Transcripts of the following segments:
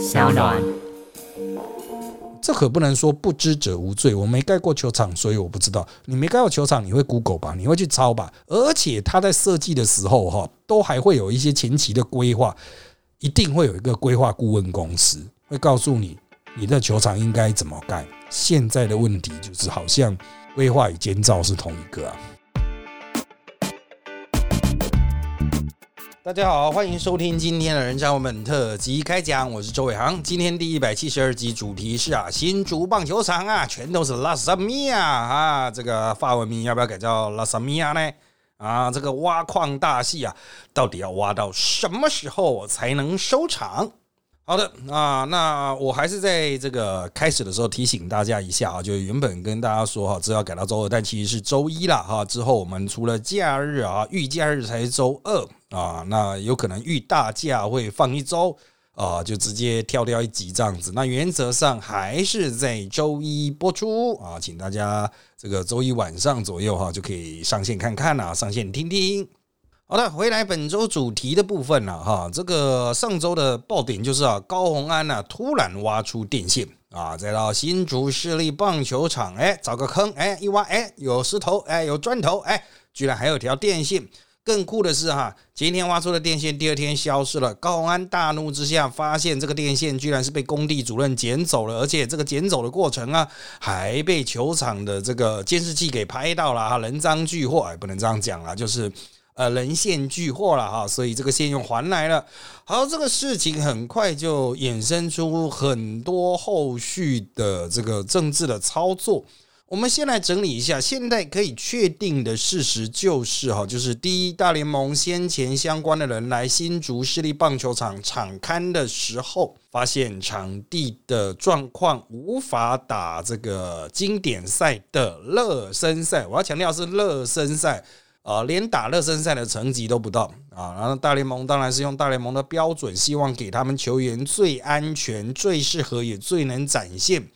小暖。这可不能说不知者无罪。我没盖过球场，所以我不知道。你没盖过球场，你会 Google 吧？你会去抄吧？而且他在设计的时候，哈，都还会有一些前期的规划，一定会有一个规划顾问公司会告诉你，你的球场应该怎么盖。现在的问题就是，好像规划与建造是同一个啊。大家好，欢迎收听今天的人渣文本特辑开讲，我是周伟航。今天第一百七十二集主题是啊，新竹棒球场啊，全都是拉萨米亚啊，这个法文名要不要改叫拉萨米亚呢？啊，这个挖矿大戏啊，到底要挖到什么时候才能收场？好的啊，那我还是在这个开始的时候提醒大家一下啊，就原本跟大家说哈，只要改到周二，但其实是周一了哈。之后我们除了假日啊，遇假日才是周二啊，那有可能遇大假会放一周啊，就直接跳掉一集这样子。那原则上还是在周一播出啊，请大家这个周一晚上左右哈就可以上线看看啊，上线听听。好的，回来本周主题的部分了哈。这个上周的爆点就是啊，高洪安呢突然挖出电线啊，再到新竹市立棒球场，哎，找个坑，哎，一挖，哎，有石头，哎，有砖头，哎，居然还有条电线。更酷的是哈，今天挖出的电线，第二天消失了。高安大怒之下，发现这个电线居然是被工地主任捡走了，而且这个捡走的过程啊，还被球场的这个监视器给拍到了哈，人赃俱获，哎，不能这样讲了，就是。呃，人线俱获了哈，所以这个线又还来了。好，这个事情很快就衍生出很多后续的这个政治的操作。我们先来整理一下，现在可以确定的事实就是哈，就是第一，大联盟先前相关的人来新竹市立棒球场场勘的时候，发现场地的状况无法打这个经典赛的热身赛。我要强调是热身赛。啊，连打热身赛的成绩都不到啊！然后大联盟当然是用大联盟的标准，希望给他们球员最安全、最适合也最能展现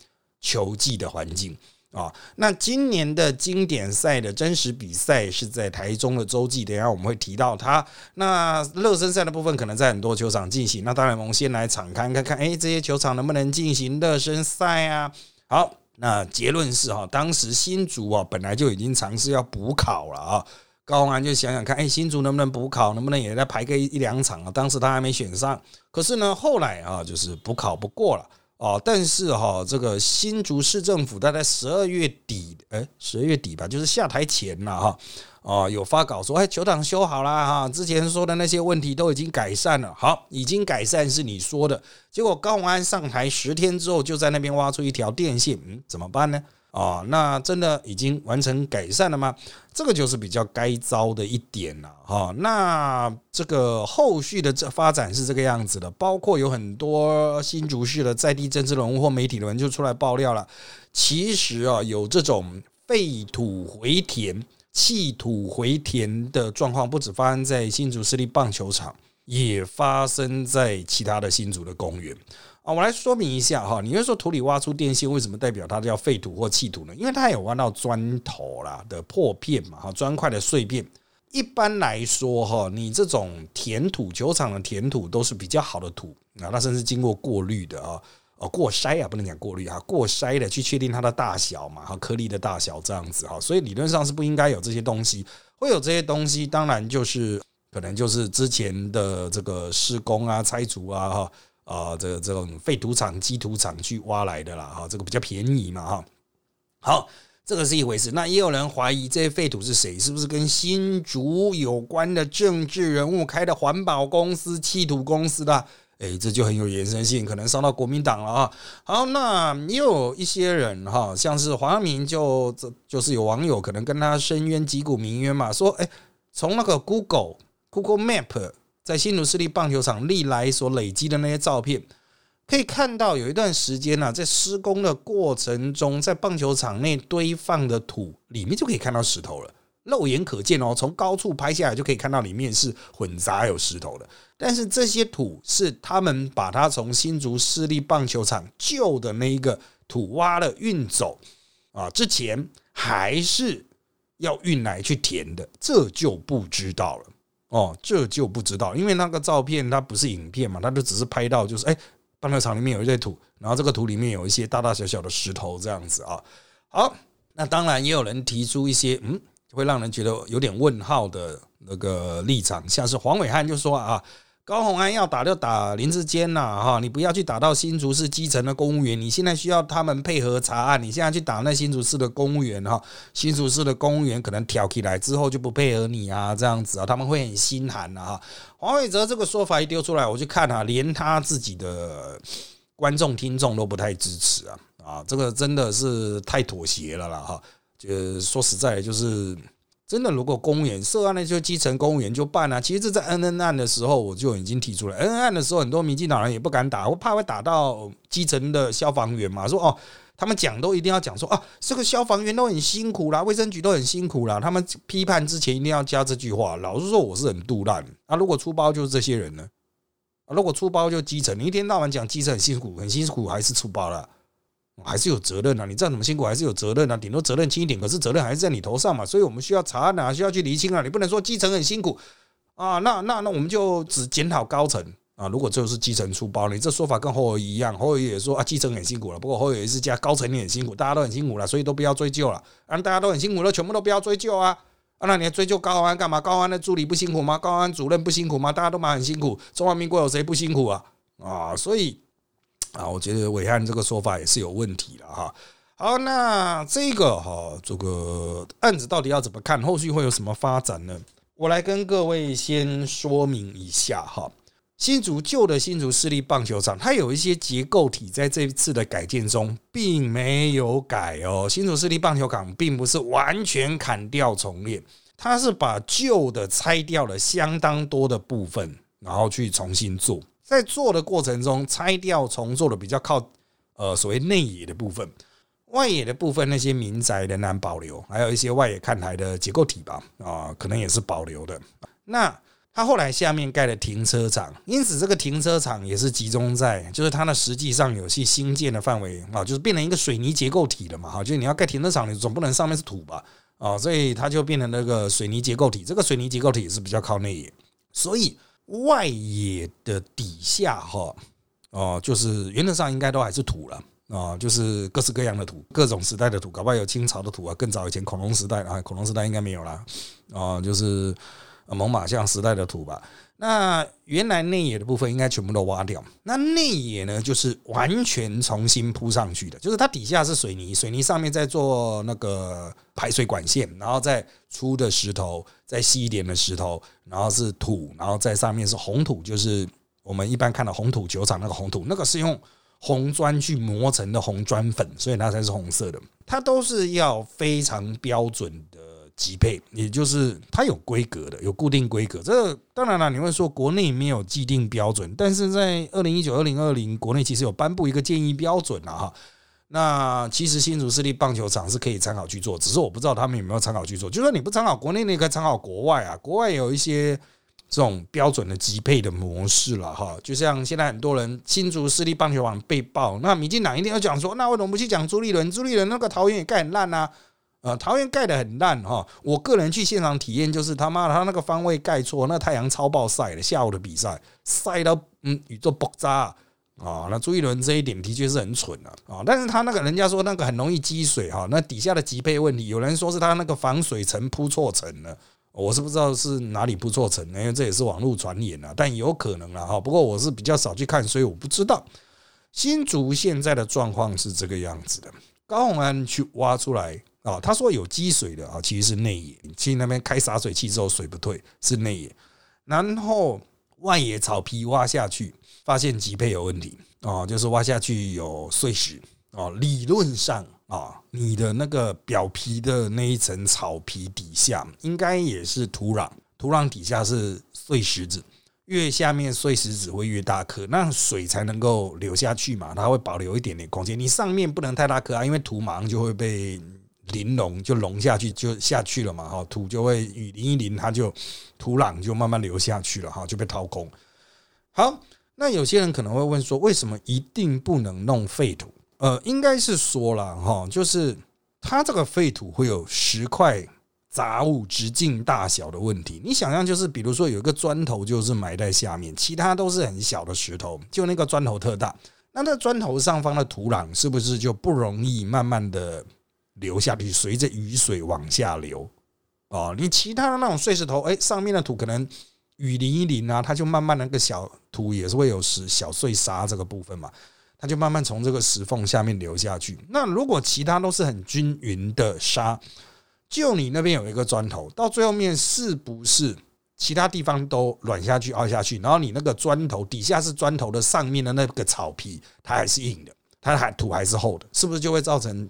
球技的环境啊。那今年的经典赛的真实比赛是在台中的洲际，等下我们会提到它。那热身赛的部分可能在很多球场进行。那大联盟先来场看看看，哎，这些球场能不能进行热身赛啊？好，那结论是哈，当时新竹啊本来就已经尝试要补考了啊。高宏安就想想看，哎，新竹能不能补考，能不能也再排个一两场啊？当时他还没选上，可是呢，后来啊，就是补考不过了哦。但是哈，这个新竹市政府大概十二月底，哎，十二月底吧，就是下台前了哈，哦，有发稿说，哎，球场修好了哈，之前说的那些问题都已经改善了，好，已经改善是你说的，结果高宏安上台十天之后，就在那边挖出一条电线，嗯，怎么办呢？哦，那真的已经完成改善了吗？这个就是比较该遭的一点了哈。那这个后续的这发展是这个样子的，包括有很多新竹市的在地政治人物或媒体的人就出来爆料了。其实啊，有这种废土回填、弃土回填的状况，不止发生在新竹市立棒球场，也发生在其他的新竹的公园。啊，我来说明一下哈。你会说土里挖出电线，为什么代表它叫废土或弃土呢？因为它有挖到砖头啦的破片嘛，哈，砖块的碎片。一般来说哈，你这种填土球场的填土都是比较好的土啊，它甚至经过过滤的啊，哦，过筛啊，不能讲过滤啊，过筛的去确定它的大小嘛，哈，颗粒的大小这样子哈，所以理论上是不应该有这些东西。会有这些东西，当然就是可能就是之前的这个施工啊、拆除啊，哈。啊，这个这种废土场、基土场去挖来的啦，哈，这个比较便宜嘛，哈。好，这个是一回事。那也有人怀疑这些废土是谁？是不是跟新竹有关的政治人物开的环保公司、弃土公司的？哎，这就很有延伸性，可能伤到国民党了啊。好，那也有一些人哈，像是黄明，就这就是有网友可能跟他深渊击鼓鸣冤嘛，说，哎，从那个 Google Google Map。在新竹市立棒球场历来所累积的那些照片，可以看到有一段时间呢，在施工的过程中，在棒球场内堆放的土里面就可以看到石头了，肉眼可见哦。从高处拍下来就可以看到里面是混杂有石头的。但是这些土是他们把它从新竹市立棒球场旧的那一个土挖了运走啊，之前还是要运来去填的，这就不知道了。哦，这就不知道，因为那个照片它不是影片嘛，它就只是拍到，就是哎，棒球场里面有一堆土，然后这个土里面有一些大大小小的石头，这样子啊。好，那当然也有人提出一些嗯，会让人觉得有点问号的那个立场，像是黄伟汉就说啊。高鸿安要打就打林志坚呐，哈，你不要去打到新竹市基层的公务员。你现在需要他们配合查案，你现在去打那新竹市的公务员哈，新竹市的公务员可能挑起来之后就不配合你啊，这样子啊，他们会很心寒的哈。黄伟哲这个说法一丢出来，我就看啊，连他自己的观众听众都不太支持啊，啊，这个真的是太妥协了啦哈。就说实在就是。真的，如果公务员涉案的就基层公务员就办啊。其实这在 N N 案的时候我就已经提出了，N N 案的时候很多民进党人也不敢打，我怕会打到基层的消防员嘛。说哦，他们讲都一定要讲说啊，这个消防员都很辛苦啦，卫生局都很辛苦啦。他们批判之前一定要加这句话。老实说，我是很杜烂。那如果出包就是这些人呢？如果出包就基层，你一天到晚讲基层很辛苦，很辛苦，还是出包了？还是有责任啊！你再怎么辛苦，还是有责任啊！顶多责任轻一点，可是责任还是在你头上嘛。所以我们需要查案啊，需要去厘清啊。你不能说基层很辛苦啊，那那那我们就只检讨高层啊。如果就是基层出包，你这说法跟侯友一样，侯友也说啊，基层很辛苦了。不过侯友也是加高层也很辛苦，大家都很辛苦了，所以都不要追究了。啊，大家都很辛苦了，全部都不要追究啊！啊，那你还追究高安干嘛？高安的助理不辛苦吗？高安主任不辛苦吗？大家都蛮很辛苦。中华民国有谁不辛苦啊？啊，所以。啊，我觉得伟汉这个说法也是有问题的哈。好，那这个哈，这个案子到底要怎么看？后续会有什么发展呢？我来跟各位先说明一下哈。新竹旧的新竹市立棒球场，它有一些结构体在这一次的改建中并没有改哦。新竹市立棒球场并不是完全砍掉重练，它是把旧的拆掉了相当多的部分，然后去重新做。在做的过程中，拆掉重做的比较靠呃所谓内野的部分，外野的部分那些民宅仍然保留，还有一些外野看台的结构体吧，啊，可能也是保留的。那他后来下面盖了停车场，因此这个停车场也是集中在，就是它的实际上有些新建的范围啊，就是变成一个水泥结构体了嘛，哈，就是你要盖停车场，你总不能上面是土吧，啊，所以它就变成那个水泥结构体，这个水泥结构体是比较靠内野，所以。外野的底下哈哦，就是原则上应该都还是土了啊，就是各式各样的土，各种时代的土，搞不好有清朝的土啊，更早以前恐龙时代啊，恐龙时代应该没有了啊，就是猛犸象时代的土吧。那原来内野的部分应该全部都挖掉，那内野呢，就是完全重新铺上去的，就是它底下是水泥，水泥上面再做那个排水管线，然后再粗的石头，再细一点的石头，然后是土，然后在上面是红土，就是我们一般看到红土球场那个红土，那个是用红砖去磨成的红砖粉，所以它才是红色的，它都是要非常标准的。级配，也就是它有规格的，有固定规格。这当然了，你会说国内没有既定标准，但是在二零一九、二零二零，国内其实有颁布一个建议标准了哈。那其实新竹市立棒球场是可以参考去做，只是我不知道他们有没有参考去做。就说你不参考国内，你可以参考国外啊。国外有一些这种标准的级配的模式了哈。就像现在很多人新竹市立棒球场被爆，那民进党一定要讲说，那为什么不去讲朱立伦？朱立伦那个桃园也盖很烂啊。呃，桃园盖的很烂哈，我个人去现场体验，就是他妈的，他那个方位盖错，那太阳超暴晒的，下午的比赛晒到嗯宇宙爆炸啊！那朱一伦这一点的确是很蠢啊啊！但是他那个人家说那个很容易积水哈，那底下的级配问题，有人说是他那个防水层铺错层了，我是不知道是哪里铺错层，因为这也是网络传言啊，但有可能了哈。不过我是比较少去看，所以我不知道新竹现在的状况是这个样子的。高鸿安去挖出来。啊，他说有积水的啊，其实是内野，去那边开洒水器之后水不退，是内野。然后外野草皮挖下去，发现级配有问题啊，就是挖下去有碎石啊。理论上啊，你的那个表皮的那一层草皮底下应该也是土壤，土壤底下是碎石子，越下面碎石子会越大颗，那水才能够流下去嘛，它会保留一点点空间。你上面不能太大颗啊，因为土马上就会被。淋融就融下去就下去了嘛，哈，土就会雨淋一淋，它就土壤就慢慢流下去了，哈，就被掏空。好，那有些人可能会问说，为什么一定不能弄废土？呃，应该是说了哈，就是它这个废土会有十块杂物直径大小的问题。你想象就是，比如说有一个砖头就是埋在下面，其他都是很小的石头，就那个砖头特大。那那砖头上方的土壤是不是就不容易慢慢的流下去，随着雨水往下流？哦，你其他的那种碎石头，哎，上面的土可能雨淋一淋啊，它就慢慢那个小土也是会有石小碎沙这个部分嘛，它就慢慢从这个石缝下面流下去。那如果其他都是很均匀的沙，就你那边有一个砖头，到最后面是不是其他地方都软下去、凹下去？然后你那个砖头底下是砖头的上面的那个草皮，它还是硬的，它还土还是厚的，是不是就会造成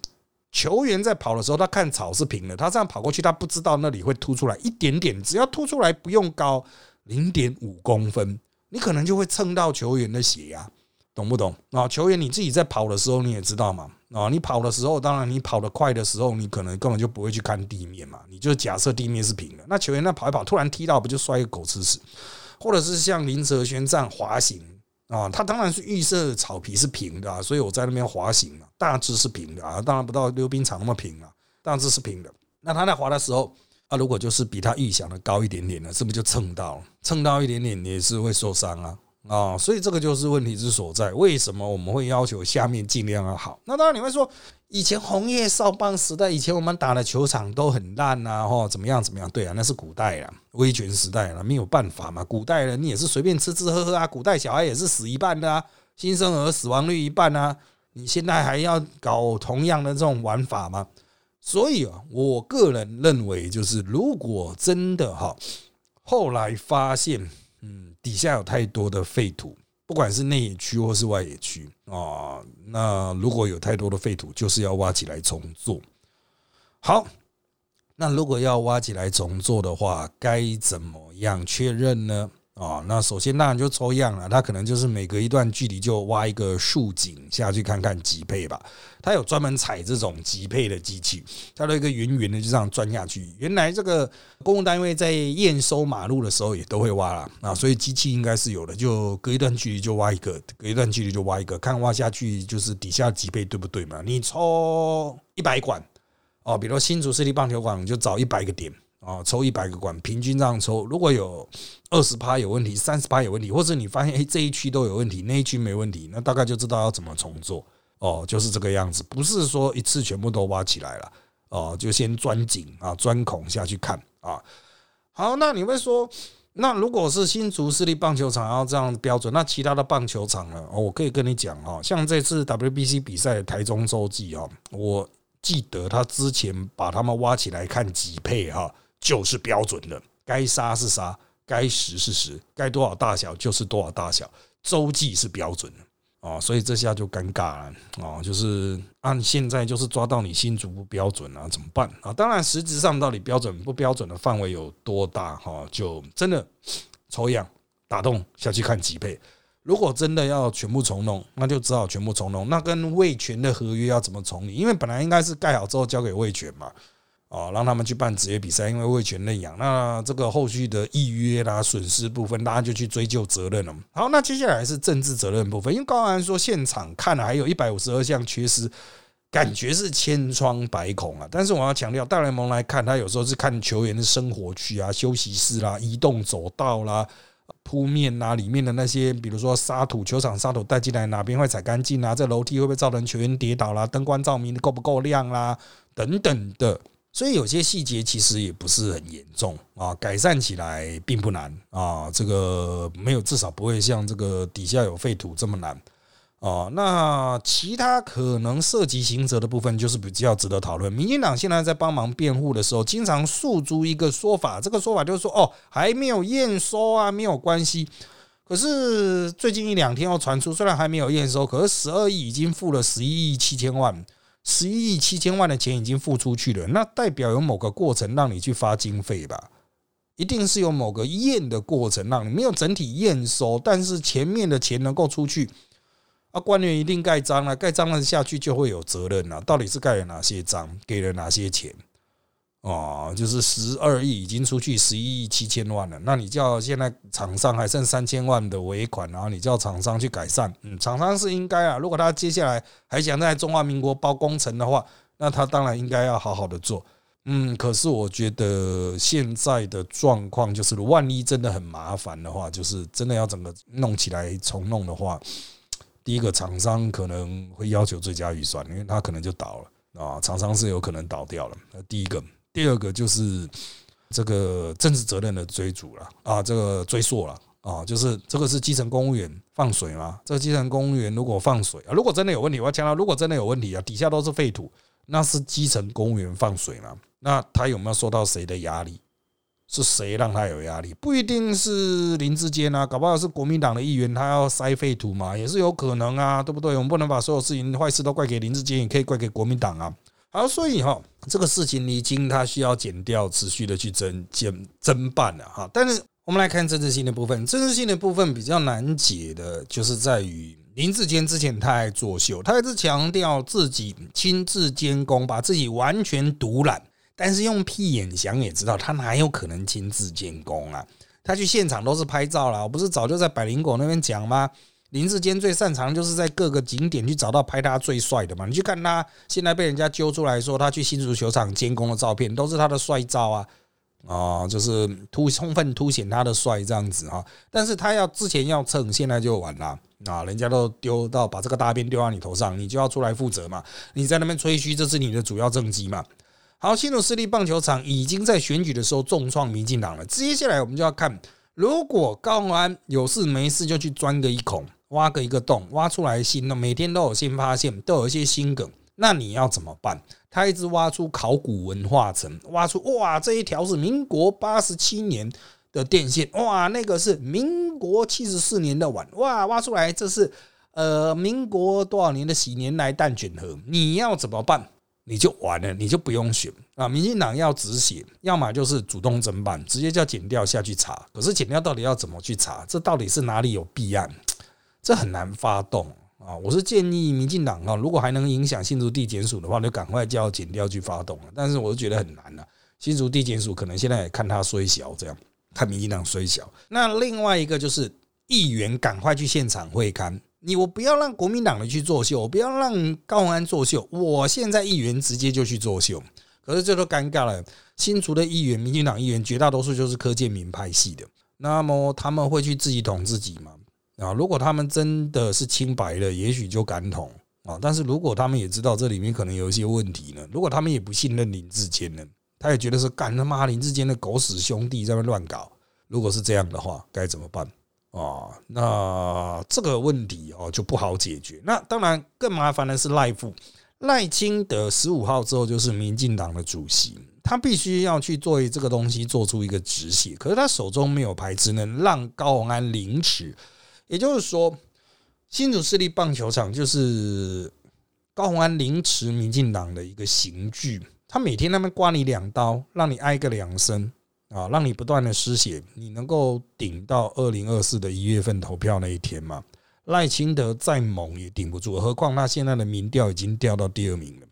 球员在跑的时候，他看草是平的，他这样跑过去，他不知道那里会凸出来一点点，只要凸出来不用高零点五公分，你可能就会蹭到球员的血压。懂不懂啊？球员你自己在跑的时候，你也知道嘛啊！你跑的时候，当然你跑得快的时候，你可能根本就不会去看地面嘛。你就假设地面是平的，那球员那跑一跑，突然踢到，不就摔个狗吃屎？或者是像林哲轩这样滑行啊，他当然是预设草皮是平的，所以我在那边滑行啊，大致是平的啊，当然不到溜冰场那么平啊，大致是平的。那他在滑的时候啊，如果就是比他预想的高一点点呢，是不是就蹭到了？蹭到一点点也是会受伤啊。啊，所以这个就是问题之所在。为什么我们会要求下面尽量要好？那当然你会说，以前红叶少棒时代，以前我们打的球场都很烂呐，或怎么样怎么样？对啊，那是古代了，威权时代了，没有办法嘛。古代人你也是随便吃吃喝喝啊，古代小孩也是死一半的啊，新生儿死亡率一半啊。你现在还要搞同样的这种玩法吗？所以啊，我个人认为，就是如果真的哈，后来发现。嗯底下有太多的废土，不管是内野区或是外野区啊，那如果有太多的废土，就是要挖起来重做。好，那如果要挖起来重做的话，该怎么样确认呢？啊，那首先当然就抽样了，他可能就是每隔一段距离就挖一个竖井下去看看级配吧。他有专门采这种级配的机器，它的一个圆圆的就这样钻下去。原来这个公共单位在验收马路的时候也都会挖了啊，所以机器应该是有的，就隔一段距离就挖一个，隔一段距离就挖一个，看挖下去就是底下级配对不对嘛？你抽一百管哦，比如新竹市立棒球馆就找一百个点。啊，抽一百个管，平均这样抽，如果有二十趴有问题，三十趴有问题，或者你发现哎这一区都有问题，那一区没问题，那大概就知道要怎么重做。哦，就是这个样子，不是说一次全部都挖起来了，哦，就先钻井啊，钻孔下去看啊。好，那你会说，那如果是新竹市立棒球场要这样标准，那其他的棒球场呢？我可以跟你讲哦，像这次 WBC 比赛台中洲际哦，我记得他之前把他们挖起来看几配哈。就是标准的，该杀是杀，该实是实，该多少大小就是多少大小，周记是标准的啊，所以这下就尴尬了啊，就是按现在就是抓到你新竹不标准啊，怎么办啊？当然，实质上到底标准不标准的范围有多大哈，就真的抽样打洞下去看几倍。如果真的要全部重弄，那就只好全部重弄。那跟魏权的合约要怎么重理？因为本来应该是盖好之后交给魏权嘛。哦，让他们去办职业比赛，因为未全认养，那这个后续的预约啦、损失部分，大家就去追究责任了。好，那接下来是政治责任部分，因为高安说现场看了还有一百五十二项缺失，感觉是千疮百孔啊。但是我要强调，大联盟来看，他有时候是看球员的生活区啊、休息室啦、移动走道啦、铺面啊，里面的那些，比如说沙土、球场沙土带进来哪边会踩干净啊？这楼梯会不会造成球员跌倒啦？灯光照明够不够亮啦？等等的。所以有些细节其实也不是很严重啊，改善起来并不难啊。这个没有，至少不会像这个底下有废土这么难啊。那其他可能涉及刑责的部分，就是比较值得讨论。民进党现在在帮忙辩护的时候，经常诉诸一个说法，这个说法就是说，哦，还没有验收啊，没有关系。可是最近一两天又传出，虽然还没有验收，可是十二亿已经付了十一亿七千万。十一亿七千万的钱已经付出去了，那代表有某个过程让你去发经费吧？一定是有某个验的过程让你没有整体验收，但是前面的钱能够出去，啊，官员一定盖章了，盖章了下去就会有责任了。到底是盖了哪些章，给了哪些钱？哦，就是十二亿已经出去十一亿七千万了，那你叫现在厂商还剩三千万的尾款，然后你叫厂商去改善，嗯，厂商是应该啊。如果他接下来还想在中华民国包工程的话，那他当然应该要好好的做，嗯。可是我觉得现在的状况就是，万一真的很麻烦的话，就是真的要整个弄起来重弄的话，第一个厂商可能会要求最佳预算，因为他可能就倒了啊，厂商是有可能倒掉了。那第一个，第二个就是这个政治责任的追逐了啊，这个追溯了啊，就是这个是基层公务员放水吗？这个基层公务员如果放水啊，如果真的有问题，我要强调，如果真的有问题啊，底下都是废土，那是基层公务员放水吗？那他有没有受到谁的压力？是谁让他有压力？不一定是林志坚啊，搞不好是国民党的议员，他要塞废土嘛，也是有可能啊，对不对？我们不能把所有事情坏事都怪给林志坚，也可以怪给国民党啊。好，所以哈，这个事情已经他需要减掉，持续的去侦检侦办了哈。但是我们来看政治性的部分，政治性的部分比较难解的，就是在于林志坚之前他还作秀，他一直强调自己亲自监工，把自己完全独揽。但是用屁眼想也知道，他哪有可能亲自监工啊？他去现场都是拍照啦，我不是早就在百灵果那边讲吗？林志坚最擅长就是在各个景点去找到拍他最帅的嘛。你去看他现在被人家揪出来说他去新足球场监工的照片，都是他的帅照啊，啊，就是突充分凸显他的帅这样子哈。但是他要之前要蹭，现在就完了啊！人家都丢到把这个大便丢到你头上，你就要出来负责嘛。你在那边吹嘘，这是你的主要政绩嘛。好，新竹市立棒球场已经在选举的时候重创民进党了。接下来我们就要看，如果高安有事没事就去钻个一孔，挖个一个洞，挖出来新的，每天都有新发现，都有一些新梗，那你要怎么办？他一直挖出考古文化层，挖出哇，这一条是民国八十七年的电线，哇，那个是民国七十四年的碗，哇，挖出来这是呃民国多少年的喜年来蛋卷盒，你要怎么办？你就完了，你就不用选啊！民进党要止血，要么就是主动侦办，直接叫检调下去查。可是检调到底要怎么去查？这到底是哪里有弊案？这很难发动啊！我是建议民进党啊，如果还能影响新竹地检署的话，就赶快叫检调去发动了。但是我是觉得很难了，新竹地检署可能现在看他虽小，这样看民进党虽小。那另外一个就是议员赶快去现场会勘。你我不要让国民党的去作秀，我不要让高鸿安作秀。我现在议员直接就去作秀，可是这都尴尬了。新竹的议员，民进党议员绝大多数就是柯建明派系的，那么他们会去自己捅自己吗？啊，如果他们真的是清白的，也许就敢捅啊。但是如果他们也知道这里面可能有一些问题呢？如果他们也不信任林志坚呢？他也觉得是干他妈林志坚的狗屎兄弟在那乱搞。如果是这样的话，该怎么办？啊，那这个问题哦就不好解决。那当然更麻烦的是赖富赖清德十五号之后就是民进党的主席，他必须要去做这个东西，做出一个止血。可是他手中没有牌，只能让高鸿安领取。也就是说，新竹市立棒球场就是高鸿安凌迟民进党的一个刑具。他每天那边刮你两刀，让你挨个两声。啊，让你不断的失血，你能够顶到二零二四的一月份投票那一天吗？赖清德再猛也顶不住，何况他现在的民调已经掉到第二名了。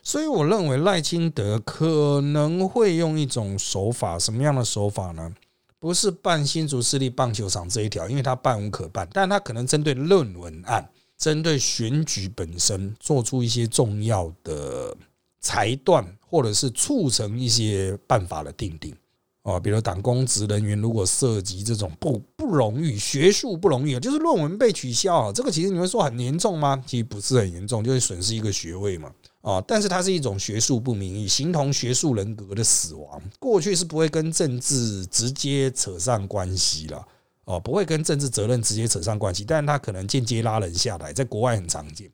所以我认为赖清德可能会用一种手法，什么样的手法呢？不是办新竹市立棒球场这一条，因为他办无可办，但他可能针对论文案，针对选举本身做出一些重要的裁断，或者是促成一些办法的定定。哦，比如党公职人员如果涉及这种不不荣誉、学术不荣誉，就是论文被取消，这个其实你会说很严重吗？其实不是很严重，就是损失一个学位嘛。哦，但是它是一种学术不名誉，形同学术人格的死亡。过去是不会跟政治直接扯上关系了，哦，不会跟政治责任直接扯上关系，但是它可能间接拉人下来，在国外很常见。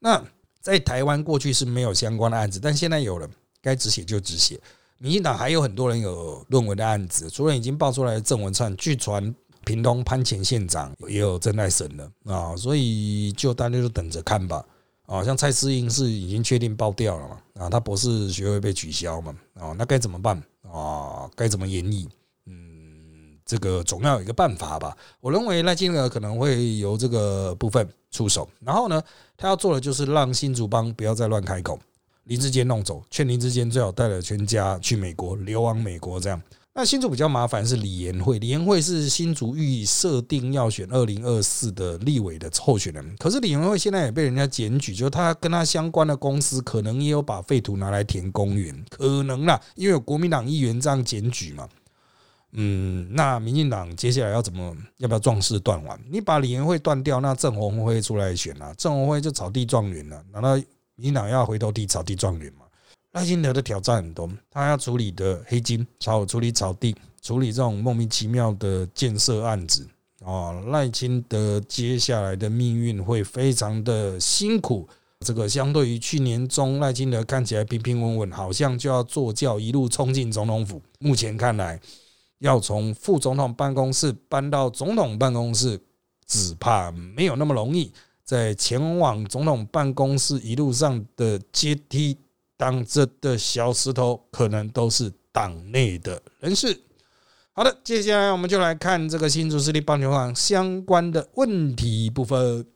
那在台湾过去是没有相关的案子，但现在有了，该止血就止血。民进党还有很多人有论文的案子，除了已经爆出来的郑文灿，据传屏东潘前县长也有正在审了啊，所以就大家就等着看吧。啊，像蔡思英是已经确定爆掉了嘛？啊，他博士学位被取消嘛？啊，那该怎么办？啊，该怎么演绎？嗯，这个总要有一个办法吧。我认为赖清德可能会由这个部分出手，然后呢，他要做的就是让新竹帮不要再乱开口。林志坚弄走，劝林志坚最好带了全家去美国流亡美国这样。那新竹比较麻烦是李延慧，李延慧是新竹预设定要选二零二四的立委的候选人，可是李延慧现在也被人家检举，就是他跟他相关的公司可能也有把废土拿来填公园，可能啦，因为有国民党议员这样检举嘛。嗯，那民进党接下来要怎么？要不要壮士断腕？你把李延会断掉，那郑鸿辉出来选啊，郑鸿辉就草地状元了。难道民进党要回头地草地状元吗？赖清德的挑战很多，他要处理的黑金，炒处理草地，处理这种莫名其妙的建设案子啊。赖清德接下来的命运会非常的辛苦。这个相对于去年中，赖清德看起来平平稳稳，好像就要坐轿一路冲进总统府。目前看来。要从副总统办公室搬到总统办公室，只怕没有那么容易。在前往总统办公室一路上的阶梯挡着的小石头，可能都是党内的人士。好的，接下来我们就来看这个新竹市立棒球场相关的问题部分。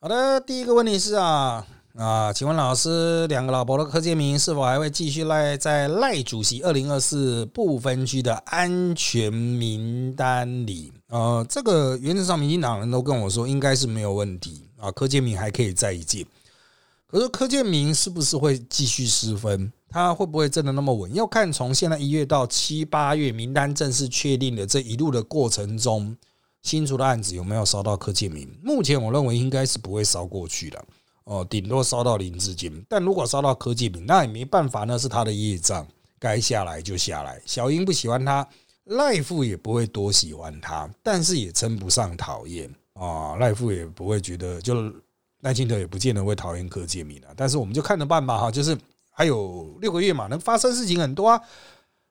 好的，第一个问题是啊。啊，请问老师，两个老婆的柯建明是否还会继续赖在赖主席二零二四不分区的安全名单里？呃，这个原则上，民进党人都跟我说应该是没有问题啊，柯建明还可以再一届。可是柯建明是不是会继续失分？他会不会真的那么稳？要看从现在一月到七八月名单正式确定的这一路的过程中，新出的案子有没有烧到柯建明？目前我认为应该是不会烧过去了。哦，顶多烧到林志坚，但如果烧到柯建明，那也没办法，那是他的业障，该下来就下来。小英不喜欢他，赖富也不会多喜欢他，但是也称不上讨厌啊。赖富也不会觉得，就赖清德也不见得会讨厌柯建明了。但是我们就看着办吧，哈，就是还有六个月嘛，能发生事情很多啊。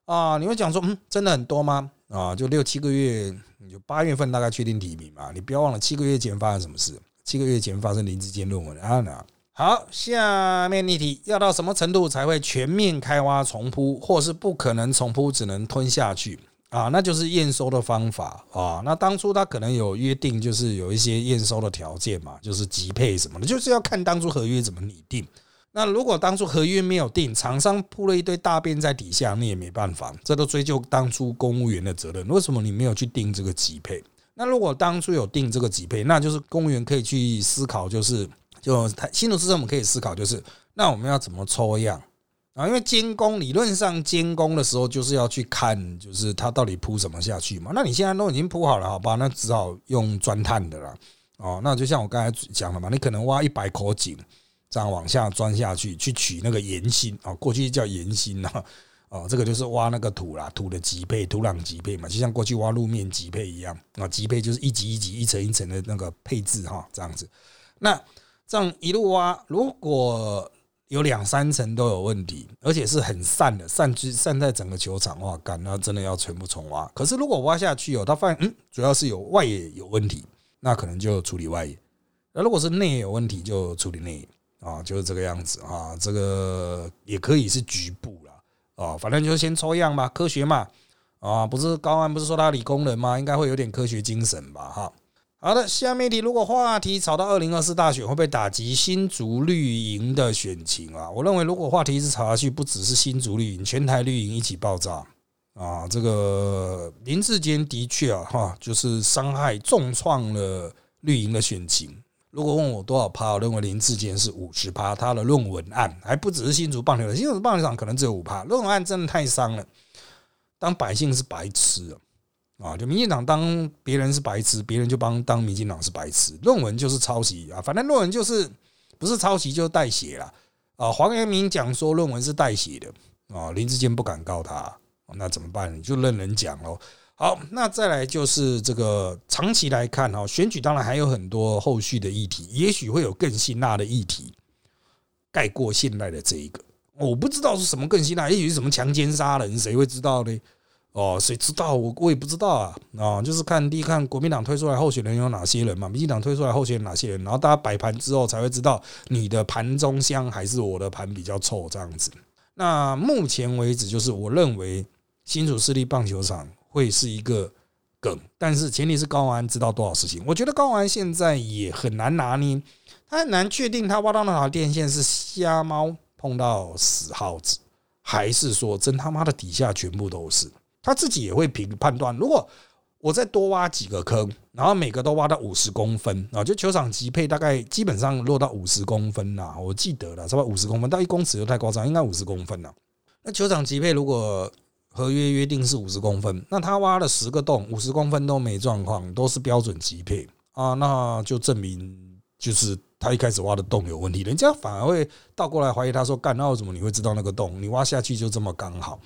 啊，你会讲说，嗯，真的很多吗？啊，就六七个月，你就八月份大概确定提名嘛。你不要忘了，七个月前发生什么事。七个月前发生林志坚论文啊，好，下面一题要到什么程度才会全面开挖重铺，或是不可能重铺，只能吞下去啊？那就是验收的方法啊。那当初他可能有约定，就是有一些验收的条件嘛，就是级配什么的，就是要看当初合约怎么拟定。那如果当初合约没有定，厂商铺了一堆大便在底下，那也没办法，这都追究当初公务员的责任。为什么你没有去定这个级配？那如果当初有定这个级配，那就是公务员可以去思考，就是就新竹市政府可以思考，就是那我们要怎么抽样啊？因为监工理论上监工的时候就是要去看，就是它到底铺什么下去嘛。那你现在都已经铺好了，好吧？那只好用钻探的了。哦，那就像我刚才讲了嘛，你可能挖一百口井，这样往下钻下去，去取那个岩心啊，过去叫岩芯啊。哦，这个就是挖那个土啦，土的级配，土壤级配嘛，就像过去挖路面级配一样啊。级配就是一级一级、一层一层的那个配置哈，这样子。那这样一路挖，如果有两三层都有问题，而且是很散的，散居散在整个球场哇，干那真的要全部重挖。可是如果挖下去哦，他发现嗯，主要是有外野有问题，那可能就处理外野。那如果是内野有问题，就处理内野啊，就是这个样子啊。这个也可以是局部了。哦，反正就先抽样嘛，科学嘛，啊，不是高安不是说他理工人吗？应该会有点科学精神吧，哈。好的，下面一题，如果话题炒到二零二四大选，会不会打击新竹绿营的选情啊？我认为，如果话题一直炒下去，不只是新竹绿营，全台绿营一起爆炸啊！这个林志坚的确啊，哈，就是伤害重创了绿营的选情。如果问我多少趴，我认为林志坚是五十趴。他的论文案还不只是新竹棒球场，新竹棒球场可能只有五趴。论文案真的太伤了。当百姓是白痴啊！啊就民进党当别人是白痴，别人就帮当民进党是白痴。论文就是抄袭啊，反正论文就是不是抄袭就是代写了啊。黄元明讲说论文是代写的啊，林志坚不敢告他，那怎么办？就任人讲喽。好，那再来就是这个长期来看哈，选举当然还有很多后续的议题，也许会有更辛辣的议题盖过现在的这一个，我不知道是什么更辛辣，也许是什么强奸杀人，谁会知道呢？哦，谁知道？我我也不知道啊啊，就是看第一看国民党推出来候选人有哪些人嘛，民进党推出来候选人哪些人，然后大家摆盘之后才会知道你的盘中香还是我的盘比较臭这样子。那目前为止，就是我认为新竹市立棒球场。会是一个梗，但是前提是高安知道多少事情。我觉得高安现在也很难拿捏，他很难确定他挖到那条电线是瞎猫碰到死耗子，还是说真他妈的底下全部都是。他自己也会评判断，如果我再多挖几个坑，然后每个都挖到五十公分啊，就球场级配大概基本上落到五十公分啦，我记得了，差不多五十公分到一公尺又太夸张，应该五十公分了。那球场级配如果合约约定是五十公分，那他挖了十个洞，五十公分都没状况，都是标准级配啊，那就证明就是他一开始挖的洞有问题，人家反而会倒过来怀疑他说，干那为什么你会知道那个洞？你挖下去就这么刚好？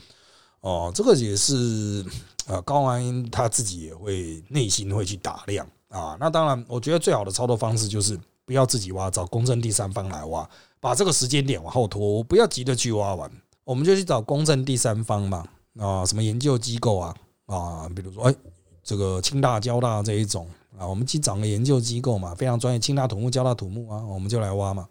哦，这个也是呃高安他自己也会内心会去打量啊。那当然，我觉得最好的操作方式就是不要自己挖，找公证第三方来挖，把这个时间点往后拖，不要急着去挖完，我们就去找公证第三方嘛。啊，什么研究机构啊啊，比如说哎，这个清大、交大这一种啊，我们去找个研究机构嘛，非常专业，清大土木、交大土木啊，我们就来挖嘛。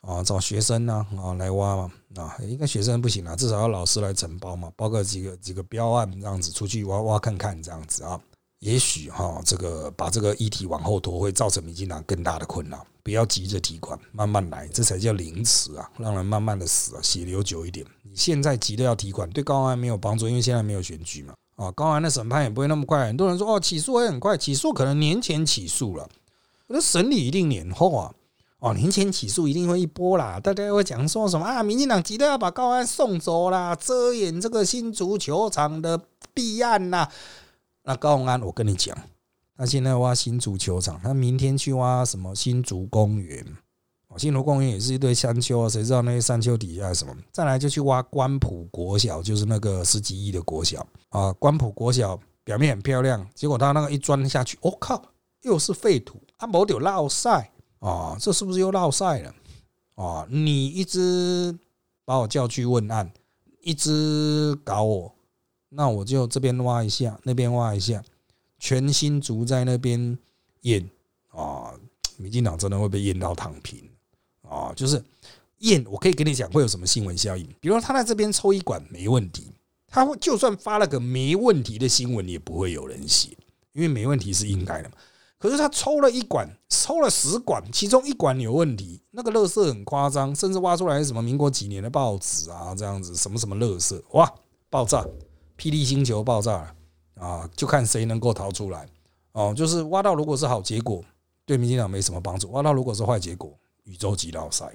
啊，找学生呢啊来挖嘛啊，应该学生不行了，至少要老师来承包嘛，包个几个几个标案这样子出去挖挖看看这样子啊。也许哈，这个把这个议题往后拖，会造成民进党更大的困扰。不要急着提款，慢慢来，这才叫凌迟啊，让人慢慢的死啊，血流久一点。你现在急着要提款，对高安没有帮助，因为现在没有选举嘛。啊，高安的审判也不会那么快。很多人说哦，起诉会很快，起诉可能年前起诉了，那审理一定年后啊。哦，年前起诉一定会一波啦，大家会讲说什么啊？民进党急得要把高安送走啦，遮掩这个新足球场的弊案呐。那高安，我跟你讲。他现在挖新足球场，他明天去挖什么新竹公园？哦，新竹公园也是一堆山丘啊，谁知道那些山丘底下什么？再来就去挖关埔国小，就是那个十几亿的国小啊。关埔国小表面很漂亮，结果他那个一钻下去，我靠，又是废土，啊，没有落晒啊，这是不是又落晒了？啊，你一直把我叫去问案，一直搞我，那我就这边挖一下，那边挖一下。全新竹在那边验啊，民进党真的会被验到躺平啊！就是验，我可以跟你讲会有什么新闻效应。比如他在这边抽一管没问题，他就算发了个没问题的新闻，也不会有人写，因为没问题是应该的嘛。可是他抽了一管，抽了十管，其中一管有问题，那个乐色很夸张，甚至挖出来什么民国几年的报纸啊，这样子什么什么乐色，哇，爆炸，霹雳星球爆炸了。啊，就看谁能够逃出来哦。就是挖到，如果是好结果，对民进党没什么帮助；挖到如果是坏结果，宇宙级老塞。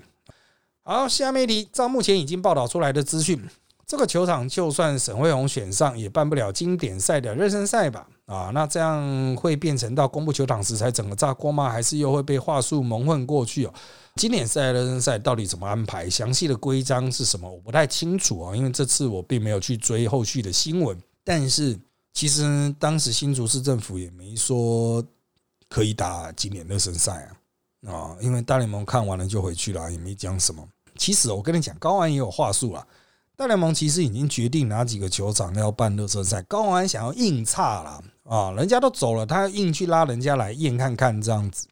好，下面一题，照目前已经报道出来的资讯，这个球场就算沈惠宏选上，也办不了经典赛的热身赛吧？啊，那这样会变成到公布球场时才整个炸锅吗？还是又会被话术蒙混过去哦？经典赛、热身赛到底怎么安排？详细的规章是什么？我不太清楚啊，因为这次我并没有去追后续的新闻，但是。其实当时新竹市政府也没说可以打今年热身赛啊，啊，因为大联盟看完了就回去了，也没讲什么。其实我跟你讲，高安也有话术啊。大联盟其实已经决定哪几个球场要办热身赛，高安想要硬差了啊，人家都走了，他硬去拉人家来验看看，这样子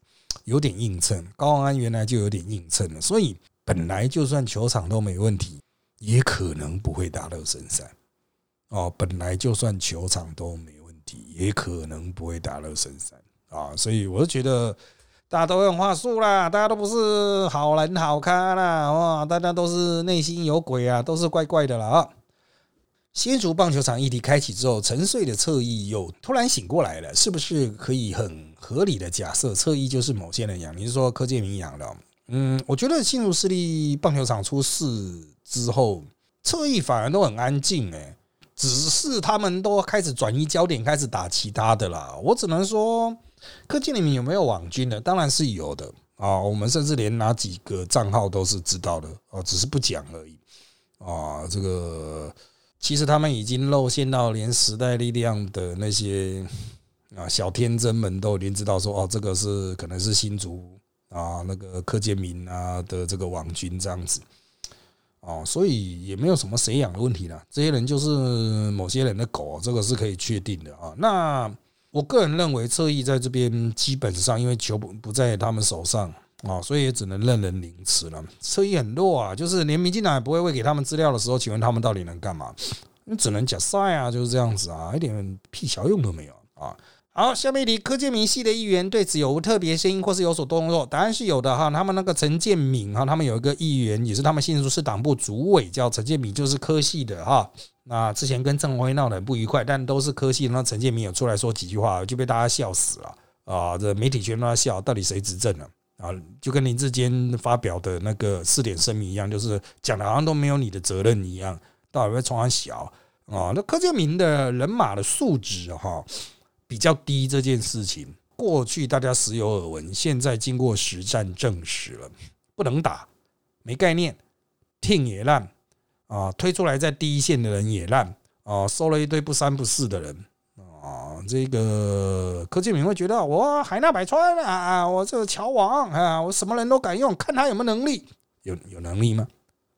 有点硬蹭。高安原来就有点硬蹭了，所以本来就算球场都没问题，也可能不会打热身赛。哦，本来就算球场都没问题，也可能不会打热身赛啊，所以我就觉得大家都用话术啦，大家都不是好人好咖啦，哇，大家都是内心有鬼啊，都是怪怪的了啊。新竹棒球场议题开启之后，沉睡的侧翼又突然醒过来了，是不是可以很合理的假设侧翼就是某些人养？你是说柯建明养的？嗯，我觉得新竹市立棒球场出事之后，侧翼反而都很安静哎。只是他们都开始转移焦点，开始打其他的啦。我只能说，科技里面有没有网军的？当然是有的啊。我们甚至连哪几个账号都是知道的啊，只是不讲而已啊。这个其实他们已经露馅到连时代力量的那些啊小天真们都已经知道说，哦，这个是可能是新竹啊那个柯建明啊的这个网军这样子。哦，所以也没有什么谁养的问题了。这些人就是某些人的狗，这个是可以确定的啊。那我个人认为，侧翼在这边基本上因为球不不在他们手上啊，所以也只能任人凌迟了。侧翼很弱啊，就是连民进党也不会喂给他们资料的时候，请问他们到底能干嘛？你只能假赛啊，就是这样子啊，一点屁小用都没有啊。好，下面一题，柯建明系的议员对此有无特别声音或是有所动作？答案是有的哈。他们那个陈建敏哈，他们有一个议员，也是他们新竹市党部主委，叫陈建敏，就是科系的哈。那之前跟郑辉闹得很不愉快，但都是科系。那陈建敏有出来说几句话，就被大家笑死了啊！这媒体圈都在笑，到底谁执政了？啊就跟林志坚发表的那个四点声明一样，就是讲的好像都没有你的责任一样，到底会冲他小？啊。那柯建明的人马的素质哈比较低，这件事情过去大家时有耳闻，现在经过实战证实了，不能打，没概念，听也烂啊，推出来在第一线的人也烂啊，收了一堆不三不四的人。啊，这个柯建明会觉得我海纳百川啊，我这个乔王啊，我什么人都敢用，看他有没有能力，有有能力吗？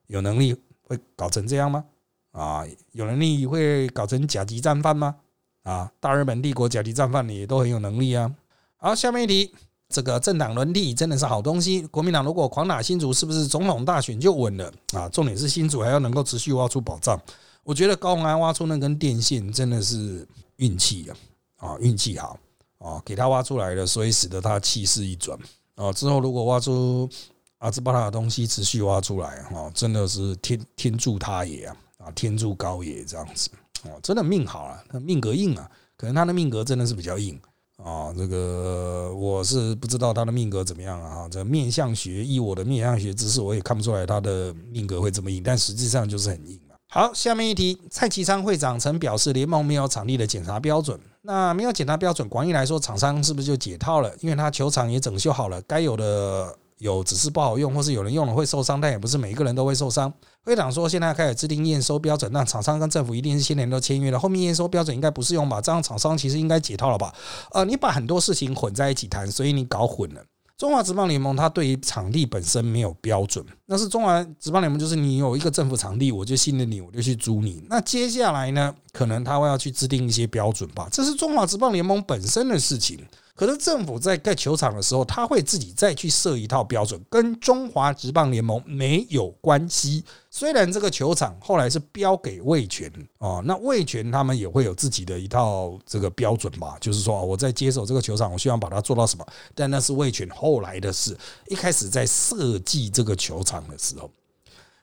有能力会搞成这样吗？啊，有能力会搞成甲级战犯吗？啊，大日本帝国甲级战犯也都很有能力啊。好，下面一题，这个政党轮替真的是好东西。国民党如果狂打新竹，是不是总统大选就稳了啊？重点是新竹还要能够持续挖出宝藏。我觉得高鸿安挖出那根电线真的是。运气啊，啊，运气好啊，给他挖出来了，所以使得他气势一转啊。之后如果挖出阿兹巴拉的东西，持续挖出来哈，真的是天天助他也啊，啊，天助高也这样子哦，真的命好啊，命格硬啊，可能他的命格真的是比较硬啊。这个我是不知道他的命格怎么样啊。这面相学，以我的面相学知识，我也看不出来他的命格会这么硬，但实际上就是很硬。好，下面一题，蔡其昌会长曾表示，联盟没有场地的检查标准。那没有检查标准，广义来说，厂商是不是就解套了？因为他球场也整修好了，该有的有，只是不好用，或是有人用了会受伤，但也不是每一个人都会受伤。会长说，现在开始制定验收标准，那厂商跟政府一定是先年都签约了，后面验收标准应该不适用吧？这样厂商其实应该解套了吧？呃，你把很多事情混在一起谈，所以你搞混了。中华职棒联盟它对于场地本身没有标准，那是中华职棒联盟就是你有一个政府场地，我就信任你，我就去租你。那接下来呢，可能他会要去制定一些标准吧，这是中华职棒联盟本身的事情。可是政府在盖球场的时候，他会自己再去设一套标准，跟中华职棒联盟没有关系。虽然这个球场后来是标给魏权哦，那魏权他们也会有自己的一套这个标准吧，就是说我在接手这个球场，我希望把它做到什么。但那是魏权后来的事，一开始在设计这个球场的时候，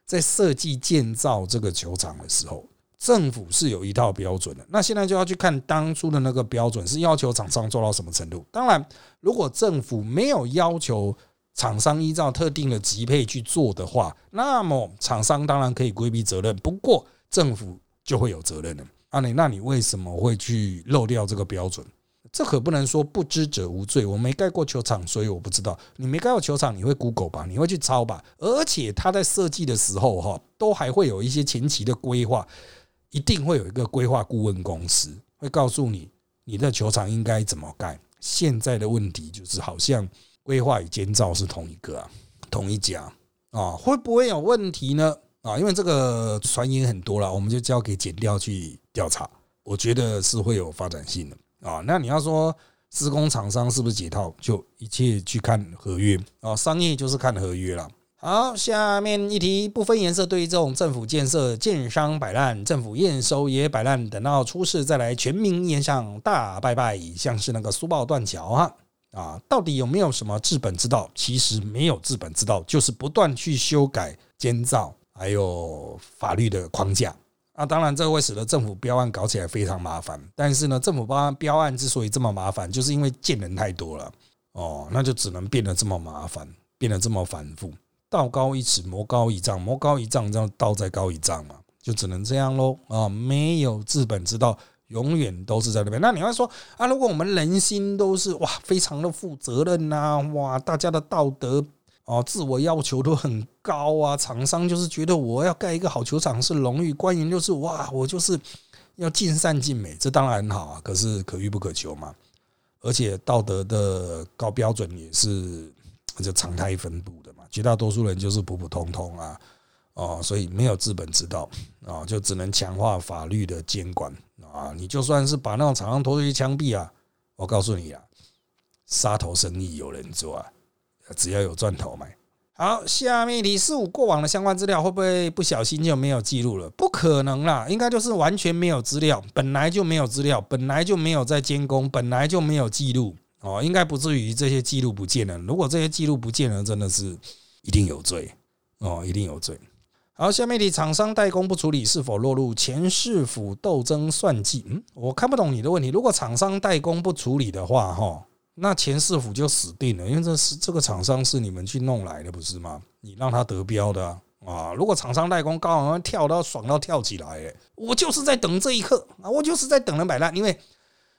在设计建造这个球场的时候。政府是有一套标准的，那现在就要去看当初的那个标准是要求厂商做到什么程度。当然，如果政府没有要求厂商依照特定的级配去做的话，那么厂商当然可以规避责任。不过，政府就会有责任了。啊，你那你为什么会去漏掉这个标准？这可不能说不知者无罪。我没盖过球场，所以我不知道。你没盖过球场，你会 Google 吧？你会去抄吧？而且他在设计的时候，哈，都还会有一些前期的规划。一定会有一个规划顾问公司会告诉你，你的球场应该怎么盖。现在的问题就是，好像规划与建造是同一个啊，同一家啊，会不会有问题呢？啊，因为这个传言很多了，我们就交给检调去调查。我觉得是会有发展性的啊。那你要说施工厂商是不是解套，就一切去看合约啊，商业就是看合约了。好，下面一题不分颜色，对于这种政府建设建商摆烂，政府验收也摆烂，等到出事再来全民验上大拜拜，像是那个苏报断桥哈啊，到底有没有什么治本之道？其实没有治本之道，就是不断去修改监造还有法律的框架啊。当然，这会使得政府标案搞起来非常麻烦。但是呢，政府标标案之所以这么麻烦，就是因为见人太多了哦，那就只能变得这么麻烦，变得这么繁复。道高一尺，魔高一丈，魔高一丈，这样道再高一丈嘛，就只能这样喽啊！没有治本之道，永远都是在那边。那你要说啊，如果我们人心都是哇，非常的负责任呐，哇，大家的道德哦，自我要求都很高啊，厂商就是觉得我要盖一个好球场是荣誉，官员就是哇，我就是要尽善尽美，这当然很好啊，可是可遇不可求嘛，而且道德的高标准也是就常态分布的嘛。绝大多数人就是普普通通啊，哦，所以没有治本之道啊，就只能强化法律的监管啊。你就算是把那种厂商拖出去枪毙啊，我告诉你啊，杀头生意有人做啊，只要有赚头买。好，下面题四五过往的相关资料会不会不小心就没有记录了？不可能啦，应该就是完全没有资料，本来就没有资料，本来就没有在监工，本来就没有记录哦，应该不至于这些记录不见了。如果这些记录不见了，真的是。一定有罪哦，一定有罪。好，下面的：厂商代工不处理，是否落入前市府斗争算计？嗯，我看不懂你的问题。如果厂商代工不处理的话，哈，那前市府就死定了，因为这是这个厂商是你们去弄来的，不是吗？你让他得标的啊！如果厂商代工，高安跳到爽到跳起来，我就是在等这一刻啊！我就是在等人摆烂，因为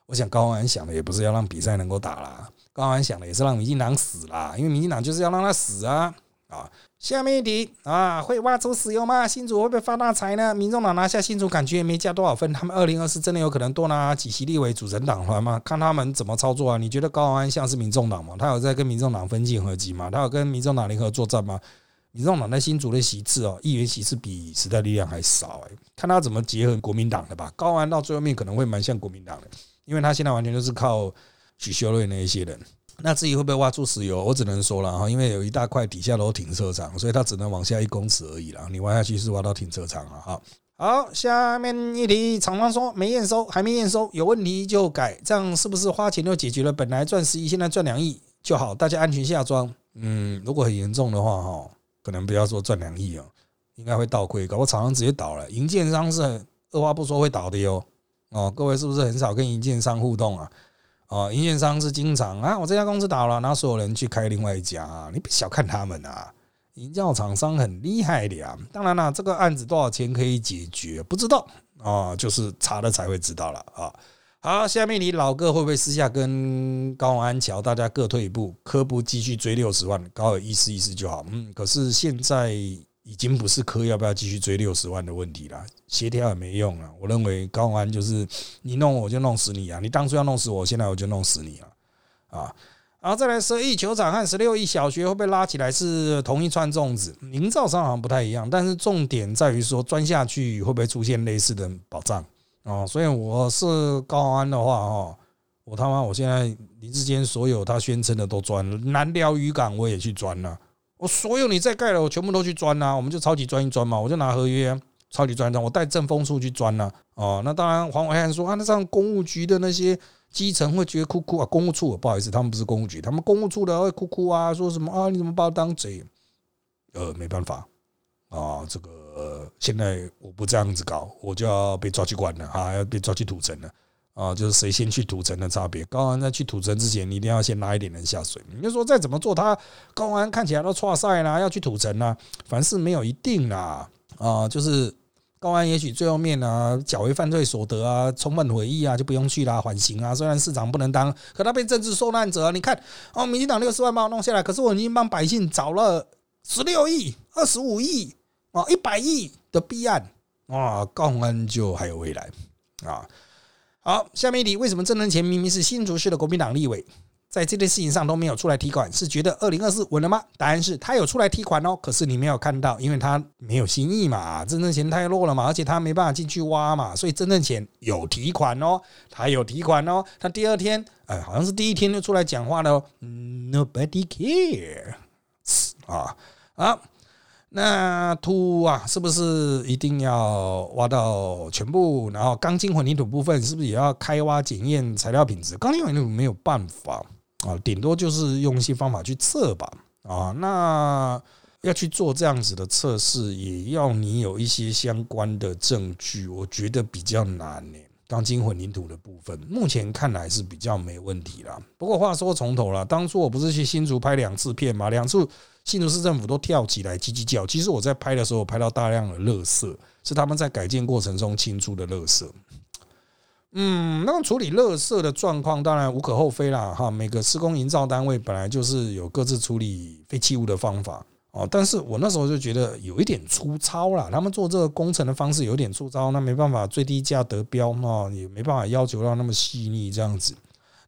我想高安想的也不是要让比赛能够打啦，高安想的也是让民进党死啦，因为民进党就是要让他死啊啊！下面一题啊，会挖出石油吗？新竹会不会发大财呢？民众党拿下新竹，感觉也没加多少分。他们二零二四真的有可能多拿几席立委组成党团吗？看他们怎么操作啊？你觉得高安像是民众党吗？他有在跟民众党分进合击吗？他有跟民众党联合作战吗？民众党在新竹的席次哦，议员席次比时代力量还少哎，看他怎么结合国民党的吧。高安到最后面可能会蛮像国民党的，因为他现在完全就是靠许修睿那一些人。那至于会不会挖出石油，我只能说了哈，因为有一大块底下都停车场，所以它只能往下一公尺而已了。你挖下去是挖到停车场了哈。好，下面一题，厂方说没验收，还没验收，有问题就改，这样是不是花钱就解决了？本来赚十亿，现在赚两亿就好，大家安全下装。嗯，如果很严重的话哈，可能不要说赚两亿哦，应该会倒亏，搞不好厂商直接倒了。营建商是二话不说会倒的哟。哦，各位是不是很少跟银建商互动啊？哦，银建商是经常啊，我这家公司倒了，然后所有人去开另外一家，啊你别小看他们啊，银教厂商很厉害的呀。当然了，这个案子多少钱可以解决，不知道啊，就是查了才会知道了啊。好，下面你老哥会不会私下跟高安桥大家各退一步，科不继续追六十万，高尔意思意思就好。嗯，可是现在。已经不是科要不要继续追六十万的问题了，协调也没用了。我认为高安就是你弄我就弄死你啊！你当初要弄死我，现在我就弄死你了啊！然后再来十亿球场和十六亿小学会不会拉起来是同一串粽子？营造上好像不太一样，但是重点在于说钻下去会不会出现类似的保障啊？所以我是高安的话哈，我他妈我现在林志坚所有他宣称的都钻了，南寮渔港我也去钻了。我所有你再盖了，我全部都去钻呐，我们就超级钻一钻嘛，我就拿合约超级钻一钻，我带正风处去钻呐。哦，那当然黄伟汉说啊，那这样公务局的那些基层会觉得哭哭啊，公务处不好意思，他们不是公务局，他们公务处的会哭哭啊，说什么啊，你怎么把我当贼？呃，没办法啊，这个现在我不这样子搞，我就要被抓去关了啊，要被抓去土城了。啊，就是谁先去土城的差别。高安在去土城之前，你一定要先拉一点人下水。你就说再怎么做，他高安看起来都错赛啦，要去土城啦，凡事没有一定啦。啊，就是高安也许最后面啊，缴回犯罪所得啊，充分悔意啊，就不用去啦，缓刑啊。虽然市长不能当，可他被政治受难者。你看，哦，民进党六十万把我弄下来，可是我已经帮百姓找了十六亿、二十五亿、啊一百亿的弊案啊，高安就还有未来啊。好，下面一题，为什么郑能前明明是新竹市的国民党立委，在这件事情上都没有出来提款？是觉得二零二四稳了吗？答案是他有出来提款哦，可是你没有看到，因为他没有心意嘛，郑正钱太弱了嘛，而且他没办法进去挖嘛，所以郑正钱有提款哦，他有提款哦，他第二天，哎，好像是第一天就出来讲话了，Nobody care 啊啊。那土啊，是不是一定要挖到全部？然后钢筋混凝土部分是不是也要开挖检验材料品质？钢筋混凝土没有办法啊，顶多就是用一些方法去测吧啊。那要去做这样子的测试，也要你有一些相关的证据，我觉得比较难呢。钢筋混凝土的部分，目前看来是比较没问题啦。不过话说从头了，当初我不是去新竹拍两次片嘛，两次。新竹市政府都跳起来叽叽叫。其实我在拍的时候，拍到大量的垃圾，是他们在改建过程中清出的垃圾。嗯，那处理垃圾的状况当然无可厚非啦，哈。每个施工营造单位本来就是有各自处理废弃物的方法哦。但是我那时候就觉得有一点粗糙啦，他们做这个工程的方式有点粗糙，那没办法最低价得标啊，也没办法要求到那么细腻这样子。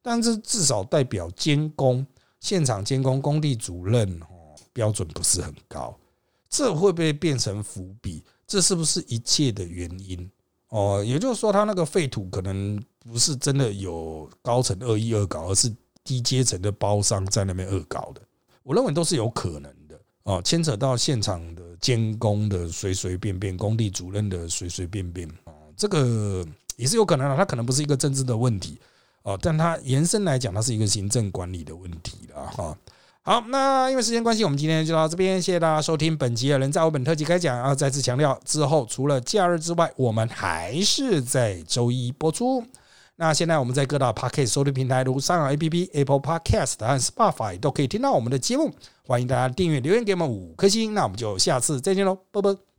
但是至少代表监工现场监工工地主任。标准不是很高，这会不会变成伏笔？这是不是一切的原因？哦，也就是说，他那个废土可能不是真的有高层恶意恶搞，而是低阶层的包商在那边恶搞的。我认为都是有可能的哦，牵扯到现场的监工的随随便便，工地主任的随随便便啊，这个也是有可能的。他可能不是一个政治的问题哦，但他延伸来讲，它是一个行政管理的问题了哈。好，那因为时间关系，我们今天就到这边，谢谢大家收听本集的人在我本特辑开讲啊！再次强调，之后除了假日之外，我们还是在周一播出。那现在我们在各大 Podcast 收听平台，如上海 APP、Apple Podcast 和 Spotify 都可以听到我们的节目。欢迎大家订阅、留言给我们五颗星。那我们就下次再见喽，拜拜。